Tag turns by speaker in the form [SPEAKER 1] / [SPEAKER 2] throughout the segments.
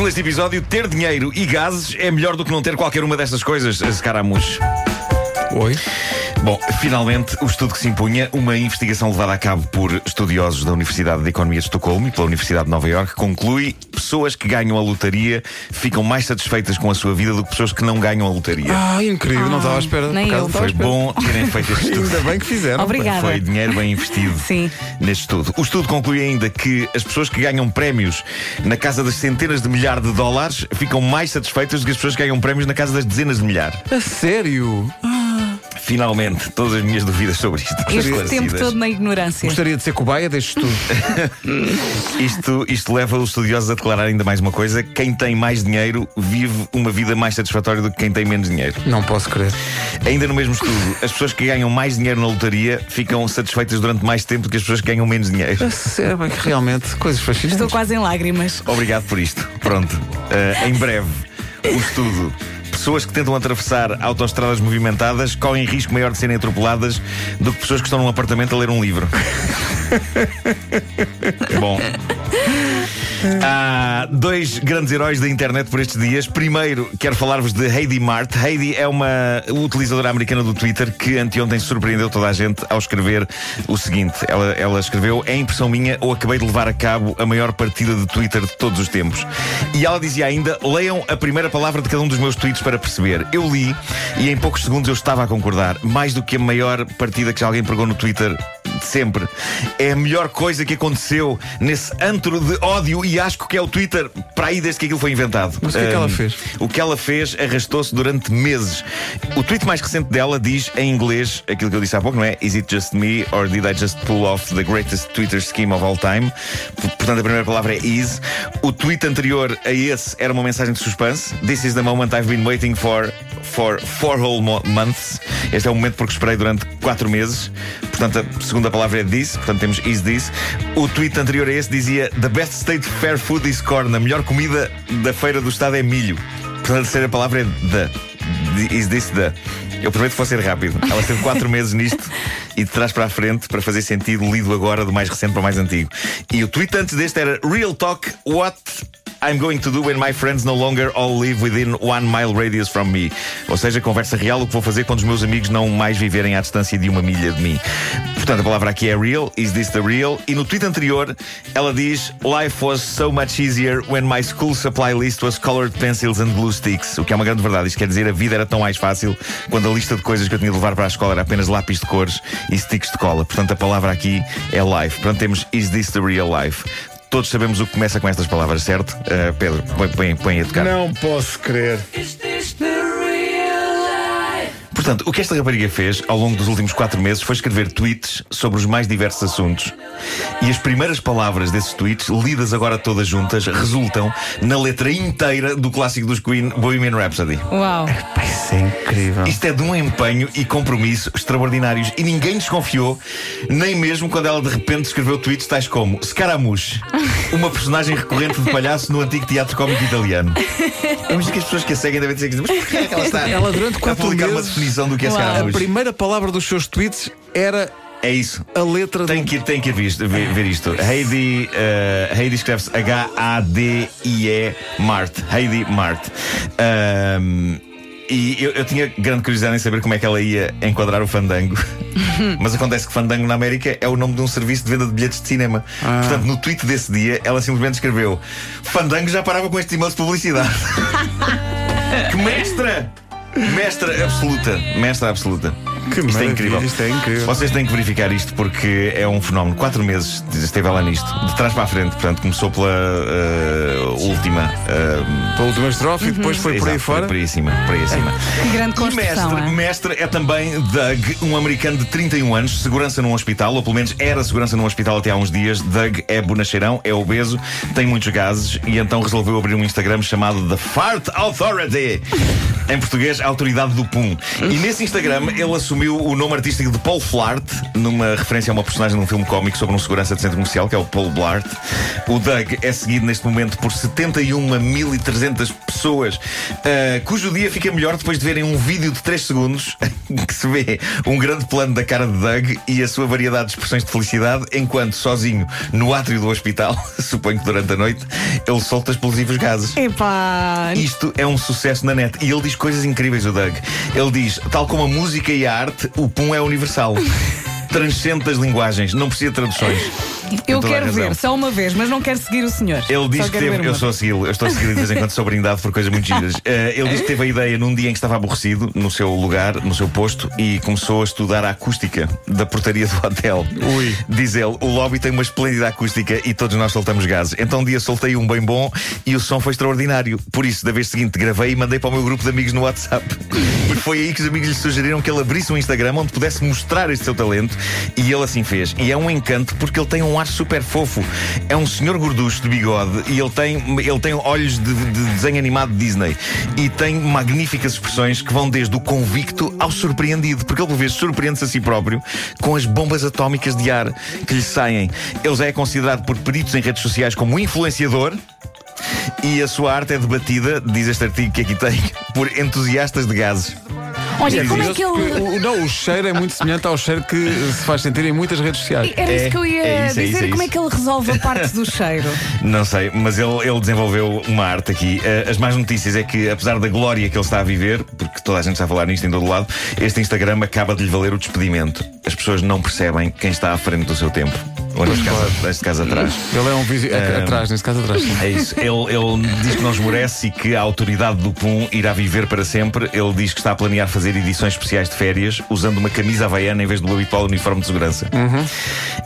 [SPEAKER 1] Título deste episódio: Ter dinheiro e gases é melhor do que não ter qualquer uma destas coisas, Scaramuche.
[SPEAKER 2] Oi?
[SPEAKER 1] Bom, finalmente, o estudo que se impunha, uma investigação levada a cabo por estudiosos da Universidade de Economia de Estocolmo e pela Universidade de Nova Iorque, conclui pessoas que ganham a lotaria ficam mais satisfeitas com a sua vida do que pessoas que não ganham a lotaria.
[SPEAKER 2] Ah, incrível, não estava à espera.
[SPEAKER 3] nem
[SPEAKER 2] Por
[SPEAKER 3] eu.
[SPEAKER 1] Foi
[SPEAKER 2] espera.
[SPEAKER 1] bom terem feito este estudo.
[SPEAKER 2] Ainda bem que fizeram.
[SPEAKER 3] Obrigada.
[SPEAKER 1] Foi dinheiro bem investido
[SPEAKER 3] Sim.
[SPEAKER 1] neste estudo. O estudo conclui ainda que as pessoas que ganham prémios na casa das centenas de milhares de dólares ficam mais satisfeitas do que as pessoas que ganham prémios na casa das dezenas de milhares.
[SPEAKER 2] A sério?
[SPEAKER 1] Finalmente, todas as minhas dúvidas sobre isto
[SPEAKER 3] Este tempo todo na ignorância.
[SPEAKER 2] Gostaria de ser cobaia deste estudo.
[SPEAKER 1] Isto, isto leva os estudiosos a declarar ainda mais uma coisa: quem tem mais dinheiro vive uma vida mais satisfatória do que quem tem menos dinheiro.
[SPEAKER 2] não posso crer.
[SPEAKER 1] Ainda no mesmo estudo, as pessoas que ganham mais dinheiro na lotaria ficam satisfeitas durante mais tempo do que as pessoas que ganham menos dinheiro.
[SPEAKER 2] Bem que realmente, coisas fascinantes.
[SPEAKER 3] Estou quase em lágrimas.
[SPEAKER 1] Obrigado por isto. Pronto. Uh, em breve, o estudo. Pessoas que tentam atravessar autoestradas movimentadas correm risco maior de serem atropeladas do que pessoas que estão num apartamento a ler um livro. Bom. Há dois grandes heróis da internet por estes dias. Primeiro, quero falar-vos de Heidi Mart. Heidi é uma utilizadora americana do Twitter que anteontem surpreendeu toda a gente ao escrever o seguinte. Ela, ela escreveu: É impressão minha ou acabei de levar a cabo a maior partida de Twitter de todos os tempos. E ela dizia ainda: Leiam a primeira palavra de cada um dos meus tweets para perceber. Eu li e em poucos segundos eu estava a concordar. Mais do que a maior partida que já alguém pregou no Twitter de sempre. É a melhor coisa que aconteceu nesse antro de ódio e asco que é o Twitter para aí desde que aquilo foi inventado.
[SPEAKER 2] Mas o que é que ela fez?
[SPEAKER 1] O que ela fez arrastou-se durante meses. O tweet mais recente dela diz em inglês aquilo que eu disse há pouco, não é? Is it just me or did I just pull off the greatest Twitter scheme of all time? Portanto, a primeira palavra é is. O tweet anterior a esse era uma mensagem de suspense. This is the moment I've been waiting for for four whole mo- months. Este é o momento porque esperei durante quatro meses. Portanto, a segunda palavra é this. Portanto, temos is this. O tweet anterior a esse dizia The best state fair food is corn. A melhor comida da feira do estado é milho. Portanto, a terceira palavra é the. The- Is this the? Eu prometo que vou ser rápido. Ela esteve quatro meses nisto e de trás para a frente para fazer sentido, lido agora do mais recente para o mais antigo. E o tweet antes deste era Real Talk, what I'm going to do when my friends no longer all live within one mile radius from me. Ou seja, conversa real, o que vou fazer quando os meus amigos não mais viverem à distância de uma milha de mim. Portanto, a palavra aqui é real, is this the real? E no tweet anterior, ela diz: Life was so much easier when my school supply list was colored pencils and glue sticks. O que é uma grande verdade. Isto quer dizer, a vida era tão mais fácil quando a lista de coisas que eu tinha de levar para a escola era apenas lápis de cores e sticks de cola. Portanto, a palavra aqui é life. Portanto, temos is this the real life? Todos sabemos o que começa com estas palavras, certo? Uh, Pedro, põe, põe, põe a tocar.
[SPEAKER 2] Não posso crer.
[SPEAKER 1] Portanto, o que esta rapariga fez ao longo dos últimos quatro meses foi escrever tweets sobre os mais diversos assuntos. E as primeiras palavras desses tweets, lidas agora todas juntas, resultam na letra inteira do clássico dos Queen, Bohemian Rhapsody.
[SPEAKER 3] Uau.
[SPEAKER 2] Pá, isso é incrível.
[SPEAKER 1] Isto é de um empenho e compromisso extraordinários e ninguém desconfiou, nem mesmo quando ela de repente escreveu tweets tais como Scaramouche, uma personagem recorrente de palhaço no antigo teatro cómico italiano. Eu imagino que as pessoas que a seguem devem dizer mas porquê é que ela está
[SPEAKER 2] Ela durante
[SPEAKER 1] a
[SPEAKER 2] quatro
[SPEAKER 1] publicar uma
[SPEAKER 2] meses-
[SPEAKER 1] definição do que é
[SPEAKER 3] Uau.
[SPEAKER 2] A primeira palavra dos seus tweets era
[SPEAKER 1] É isso.
[SPEAKER 2] a letra
[SPEAKER 1] Tem
[SPEAKER 2] do...
[SPEAKER 1] que, tem que ver, ver isto. Heidi, eh, Heidi escreve-se H-A-D-I-E Mart. Heidi Mart. Ahm, e eu, eu tinha grande curiosidade em saber como é que ela ia enquadrar o Fandango. Mas acontece que Fandango na América é o nome de um serviço de venda de bilhetes de cinema. Portanto, no tweet desse dia, ela simplesmente escreveu: Fandango já parava com este e-mail de publicidade. que mestra! Mestra absoluta. Mestra absoluta.
[SPEAKER 2] Que
[SPEAKER 1] isto é incrível.
[SPEAKER 2] isto é incrível.
[SPEAKER 1] Vocês têm que verificar isto porque é um fenómeno. Quatro meses esteve ela nisto, de trás para a frente. Portanto, começou pela eh, última. eh,
[SPEAKER 2] Pela última estrofe e depois foi por aí
[SPEAKER 1] exato, foi
[SPEAKER 2] fora.
[SPEAKER 1] Por aí acima. Por aí acima.
[SPEAKER 3] Que grande
[SPEAKER 1] E
[SPEAKER 3] construção.
[SPEAKER 1] mestre,
[SPEAKER 3] é?
[SPEAKER 1] mestre é também Doug, um americano de 31 anos, segurança num hospital, ou pelo menos era segurança num hospital até há uns dias. Doug é bonacheirão, é obeso, tem muitos gases e então resolveu abrir um Instagram chamado The Fart Authority. Em português, a autoridade do pum. E nesse Instagram ele assume assumiu o nome artístico de Paul Flart, numa referência a uma personagem de um filme cómico sobre um segurança de centro comercial, que é o Paul Blart. O Doug é seguido neste momento por 71.300 pessoas, uh, cujo dia fica melhor depois de verem um vídeo de 3 segundos que se vê um grande plano da cara de Doug e a sua variedade de expressões de felicidade, enquanto sozinho no átrio do hospital, suponho que durante a noite, ele solta explosivos gases.
[SPEAKER 3] Epá.
[SPEAKER 1] Isto é um sucesso na net. E ele diz coisas incríveis, o Doug. Ele diz: tal como a música e a arte, o pum é universal. Transcende das linguagens, não precisa de traduções.
[SPEAKER 3] Eu quero ver, só uma vez, mas não quero seguir o senhor.
[SPEAKER 1] Ele diz que teve. Eu sou a segui-lo, eu estou a segui-lo de vez em quando, sou brindado por coisas muito giras. Eh, ele diz que teve a ideia num dia em que estava aborrecido, no seu lugar, no seu posto, e começou a estudar a acústica da portaria do hotel.
[SPEAKER 2] Ui.
[SPEAKER 1] Diz ele: o lobby tem uma esplêndida acústica e todos nós soltamos gases. Então um dia soltei um bem bom e o som foi extraordinário. Por isso, da vez seguinte, gravei e mandei para o meu grupo de amigos no WhatsApp. Foi aí que os amigos lhe sugeriram que ele abrisse um Instagram onde pudesse mostrar este seu talento. E ele assim fez. E é um encanto porque ele tem um ar super fofo. É um senhor gorducho de bigode e ele tem, ele tem olhos de, de desenho animado de Disney. E tem magníficas expressões que vão desde o convicto ao surpreendido. Porque ele, por vezes, surpreende-se a si próprio com as bombas atómicas de ar que lhe saem. Ele já é considerado por peritos em redes sociais como influenciador. E a sua arte é debatida, diz este artigo que aqui tem, por entusiastas de gases.
[SPEAKER 3] Olha, como é que ele.
[SPEAKER 2] o- não, o cheiro é muito semelhante ao cheiro que se faz sentir em muitas redes sociais.
[SPEAKER 3] Era isso
[SPEAKER 1] É,
[SPEAKER 3] que eu ia
[SPEAKER 1] é isso, é
[SPEAKER 3] dizer.
[SPEAKER 1] isso, é
[SPEAKER 3] como é que ele resolve a parte do cheiro?
[SPEAKER 1] Não sei, mas ele, ele desenvolveu uma arte aqui. Eh, As más notícias é que, apesar da glória que ele está a viver, porque toda a gente está a falar nisto em todo lado, este Instagram acaba de lhe valer o despedimento. As pessoas não percebem quem está à frente do seu tempo. Ou neste caso, neste caso atrás.
[SPEAKER 2] Ele é um visi... é,
[SPEAKER 1] Ah.
[SPEAKER 2] atrás, nesse caso atrás. sim.
[SPEAKER 1] É isso. Ele, ele diz que não esmorece e que a autoridade do PUM irá viver para sempre. Ele diz que está a planear fazer edições especiais de férias usando uma camisa havaiana em vez do habitual uniforme de segurança.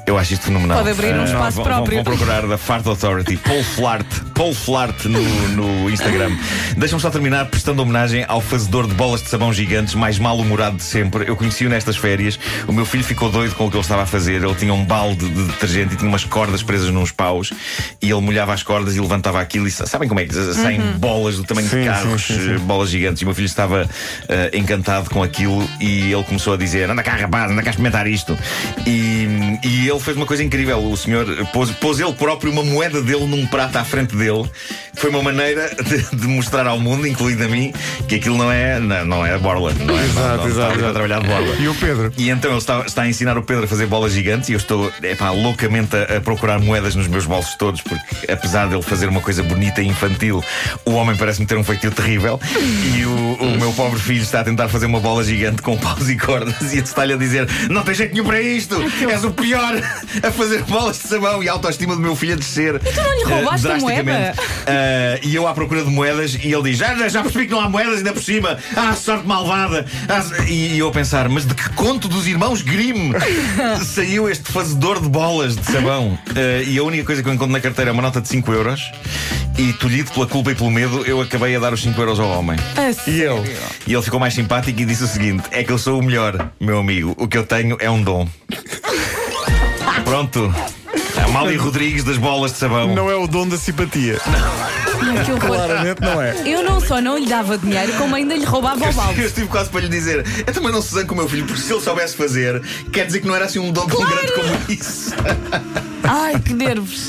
[SPEAKER 1] Eu acho isto fenomenal.
[SPEAKER 3] Pode abrir um
[SPEAKER 1] Ah,
[SPEAKER 3] espaço
[SPEAKER 1] vão,
[SPEAKER 3] próprio.
[SPEAKER 1] Vão, vão procurar da Fart Authority, Paul Flart, Paul Flart no, no Instagram. Deixa-me só terminar prestando homenagem ao fazedor de bolas de sabão gigantes mais mal-humorado de sempre. Eu conheci-o nestas férias. O meu filho ficou doido com o que ele estava a fazer. Ele tinha um balde de detergente e tinha umas cordas presas nos paus e ele molhava as cordas e levantava aquilo e sa- sabem como é que saem bolas do tamanho
[SPEAKER 2] Sim,
[SPEAKER 1] de carros,
[SPEAKER 2] sim, sim.
[SPEAKER 1] eh, bolas gigantes. E o meu filho estava eh, encantado com aquilo e ele começou a dizer: Anda cá, rapaz, anda cá experimentar isto. E, e ele fez uma coisa incrível. O senhor pôs, pôs ele próprio uma moeda dele num prato à frente dele. Foi uma maneira de, de mostrar ao mundo, incluindo a mim, que aquilo não é, não, não é borla. Não é,
[SPEAKER 2] Exato,
[SPEAKER 1] não, não,
[SPEAKER 2] exato,
[SPEAKER 1] está a trabalhar de borla.
[SPEAKER 2] E o Pedro?
[SPEAKER 1] E então ele está, está a ensinar o Pedro a fazer bolas gigantes e eu estou epá, loucamente a, a procurar moedas nos meus bolsos todos, porque apesar dele fazer uma coisa bonita e infantil, o homem parece-me ter um feitio terrível. E o, o meu pobre filho está a tentar fazer uma bola gigante com paus e cordas e está-lhe a dizer: Não tem jeito nenhum para isto! És o pior a fazer bolas de sabão e a autoestima do meu filho a descer. E
[SPEAKER 3] tu não lhe roubaste a moeda?
[SPEAKER 1] e eu à procura de moedas e ele diz: Já, já percebi que não há moedas ainda por cima. Ah, sorte malvada. Ah, e, e eu a pensar: Mas de que conto dos irmãos Grimm saiu este fazedor de bolas de sabão? Ah, e a única coisa que eu encontro na carteira é uma nota de 5 euros. E tolhido pela culpa e pelo medo, eu acabei a dar os 5 euros ao homem.
[SPEAKER 3] A
[SPEAKER 2] E eu?
[SPEAKER 1] E ele ficou mais simpático e disse o seguinte: É que eu sou o melhor, meu amigo. O que eu tenho é um dom. Pronto. Amália Rodrigues das bolas de sabão.
[SPEAKER 2] Não é o dom da simpatia.
[SPEAKER 3] Ai, que horror.
[SPEAKER 2] Claramente não é.
[SPEAKER 3] Eu não só não lhe dava dinheiro, como ainda lhe roubava o
[SPEAKER 1] Eu
[SPEAKER 3] balde.
[SPEAKER 1] estive quase para lhe dizer: Eu também não se zangue com o meu filho, porque se ele soubesse fazer, quer dizer que não era assim um dom tão grande como isso.
[SPEAKER 3] Ai, que nervos.